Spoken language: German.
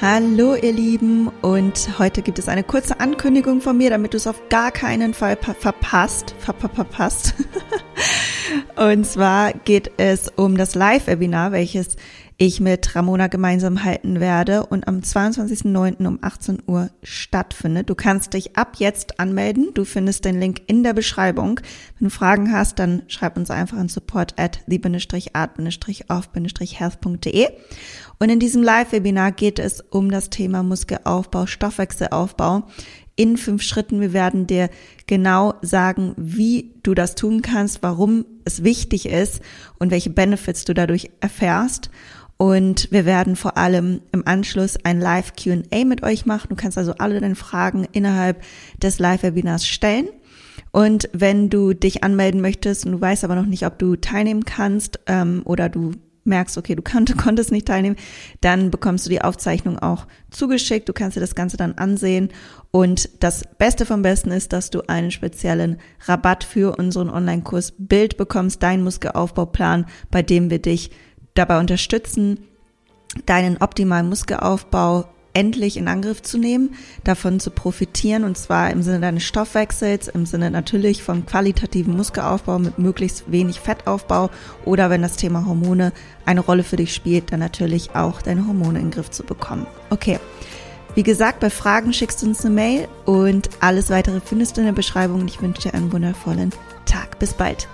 Hallo ihr Lieben und heute gibt es eine kurze Ankündigung von mir, damit du es auf gar keinen Fall verpasst, ver verpasst. und zwar geht es um das Live-Webinar, welches ich mit Ramona gemeinsam halten werde und am 22.09. um 18 Uhr stattfindet. Du kannst dich ab jetzt anmelden. Du findest den Link in der Beschreibung. Wenn du Fragen hast, dann schreib uns einfach an support at the-art-off-health.de. Und in diesem Live-Webinar geht es um das Thema Muskelaufbau, Stoffwechselaufbau in fünf Schritten. Wir werden dir genau sagen, wie du das tun kannst, warum es wichtig ist und welche Benefits du dadurch erfährst. Und wir werden vor allem im Anschluss ein Live QA mit euch machen. Du kannst also alle deine Fragen innerhalb des Live-Webinars stellen. Und wenn du dich anmelden möchtest und du weißt aber noch nicht, ob du teilnehmen kannst ähm, oder du merkst, okay, du konntest nicht teilnehmen, dann bekommst du die Aufzeichnung auch zugeschickt. Du kannst dir das Ganze dann ansehen. Und das Beste vom Besten ist, dass du einen speziellen Rabatt für unseren Online-Kurs Bild bekommst, deinen Muskelaufbauplan, bei dem wir dich dabei unterstützen, deinen optimalen Muskelaufbau endlich in Angriff zu nehmen, davon zu profitieren und zwar im Sinne deines Stoffwechsels, im Sinne natürlich vom qualitativen Muskelaufbau mit möglichst wenig Fettaufbau oder wenn das Thema Hormone eine Rolle für dich spielt, dann natürlich auch deine Hormone in den Griff zu bekommen. Okay. Wie gesagt, bei Fragen schickst du uns eine Mail und alles weitere findest du in der Beschreibung. Ich wünsche dir einen wundervollen Tag. Bis bald.